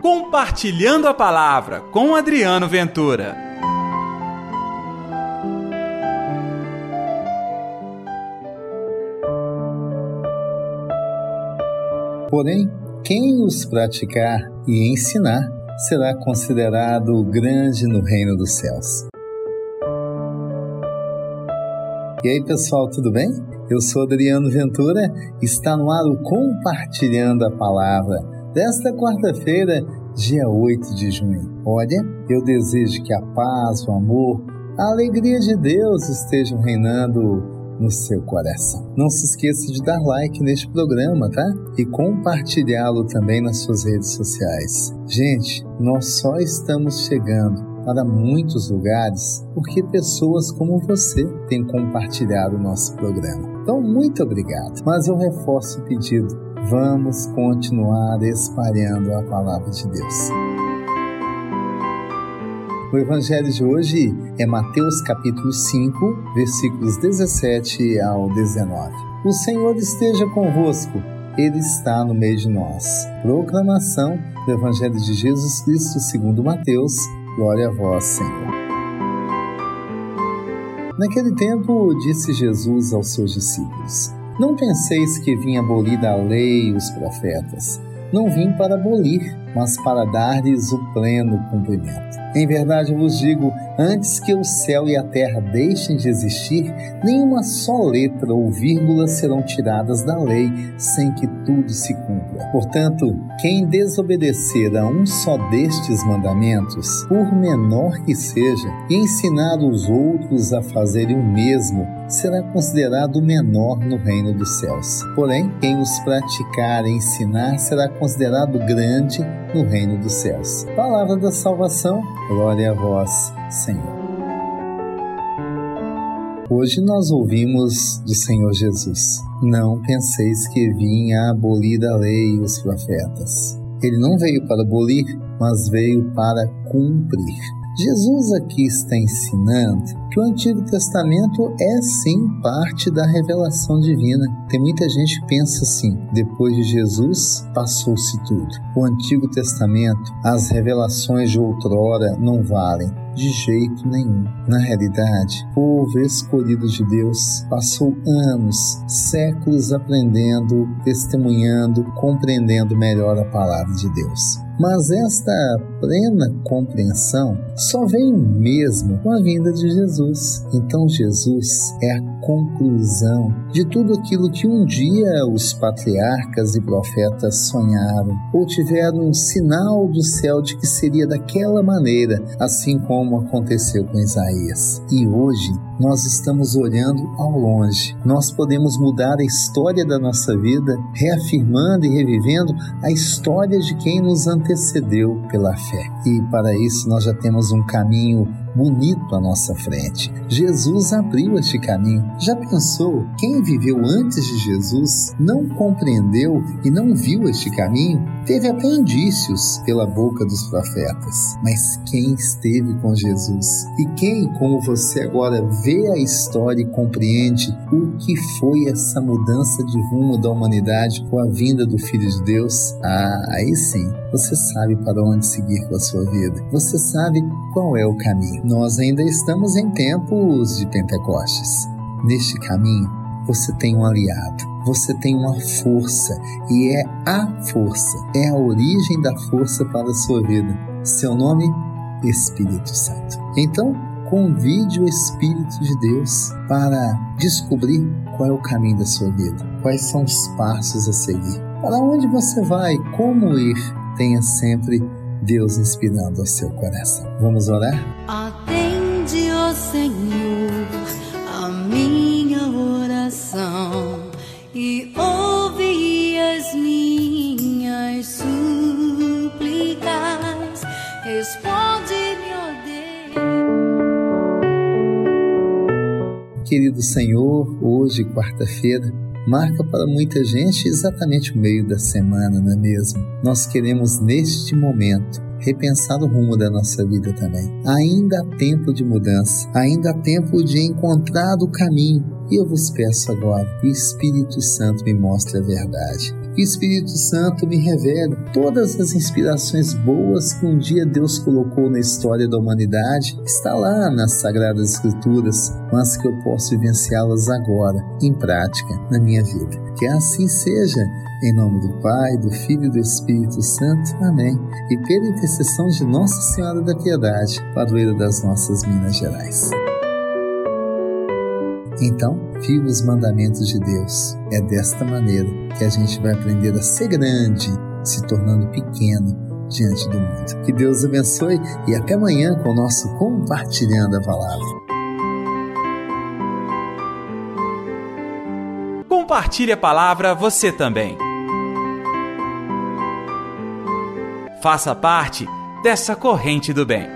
Compartilhando a Palavra com Adriano Ventura. Porém, quem os praticar e ensinar será considerado grande no reino dos céus. E aí, pessoal, tudo bem? Eu sou Adriano Ventura, está no ar o Compartilhando a Palavra desta quarta-feira, dia 8 de junho. Olha, eu desejo que a paz, o amor, a alegria de Deus estejam reinando no seu coração. Não se esqueça de dar like neste programa, tá? E compartilhá-lo também nas suas redes sociais. Gente, nós só estamos chegando para muitos lugares porque pessoas como você têm compartilhado o nosso programa. Então, muito obrigado. Mas eu reforço o pedido: vamos continuar espalhando a palavra de Deus. O evangelho de hoje é Mateus capítulo 5, versículos 17 ao 19. O Senhor esteja convosco, ele está no meio de nós. Proclamação do evangelho de Jesus Cristo segundo Mateus. Glória a vós, Senhor. Naquele tempo, disse Jesus aos seus discípulos: Não penseis que vim abolir a lei e os profetas. Não vim para abolir, mas para dar-lhes o pleno cumprimento. Em verdade vos digo: antes que o céu e a terra deixem de existir, nenhuma só letra ou vírgula serão tiradas da lei sem que tudo se cumpra. Portanto, quem desobedecer a um só destes mandamentos, por menor que seja, e ensinar os outros a fazerem o mesmo, será considerado menor no reino dos céus. Porém, quem os praticar e ensinar será considerado grande no reino dos céus. Palavra da salvação, glória a vós, Senhor. Hoje nós ouvimos do Senhor Jesus: Não penseis que vinha abolir a lei e os profetas. Ele não veio para abolir, mas veio para cumprir. Jesus aqui está ensinando que o Antigo Testamento é sim parte da revelação divina. Tem muita gente que pensa assim: depois de Jesus, passou-se tudo. O Antigo Testamento, as revelações de outrora não valem de jeito nenhum. Na realidade, o povo escolhido de Deus passou anos, séculos aprendendo, testemunhando, compreendendo melhor a palavra de Deus. Mas esta plena compreensão só veio mesmo com a vinda de Jesus. Então, Jesus é a conclusão de tudo aquilo que um dia os patriarcas e profetas sonharam ou tiveram um sinal do céu de que seria daquela maneira, assim como aconteceu com Isaías. E hoje nós estamos olhando ao longe. Nós podemos mudar a história da nossa vida, reafirmando e revivendo a história de quem nos antecedeu pela fé. E para isso nós já temos um caminho bonito à nossa frente. Jesus abriu este caminho. Já pensou? Quem viveu antes de Jesus não compreendeu e não viu este caminho? Teve até indícios pela boca dos profetas. Mas quem esteve com Jesus? E quem, como você agora vê a história e compreende o que foi essa mudança de rumo da humanidade com a vinda do Filho de Deus? Ah, aí sim, você sabe para onde seguir com a sua vida. Você sabe qual é o caminho. Nós ainda estamos em tempos de Pentecostes. Neste caminho, você tem um aliado, você tem uma força e é a força, é a origem da força para a sua vida. Seu nome, Espírito Santo. Então, convide o Espírito de Deus para descobrir qual é o caminho da sua vida, quais são os passos a seguir, para onde você vai, como ir. Tenha sempre Deus inspirando ao seu coração. Vamos orar? Atende, Querido Senhor, hoje, quarta-feira, marca para muita gente exatamente o meio da semana, não é mesmo? Nós queremos neste momento repensar o rumo da nossa vida também. Ainda há tempo de mudança, ainda há tempo de encontrar o caminho. E eu vos peço agora, o Espírito Santo me mostre a verdade o Espírito Santo me revele todas as inspirações boas que um dia Deus colocou na história da humanidade, está lá nas Sagradas Escrituras, mas que eu posso vivenciá-las agora, em prática, na minha vida. Que assim seja, em nome do Pai, do Filho e do Espírito Santo. Amém. E pela intercessão de Nossa Senhora da Piedade, padroeira das nossas Minas Gerais. Então, viva os mandamentos de Deus. É desta maneira que a gente vai aprender a ser grande, se tornando pequeno diante do mundo. Que Deus abençoe e até amanhã com o nosso Compartilhando a Palavra. Compartilhe a palavra você também. Faça parte dessa corrente do bem.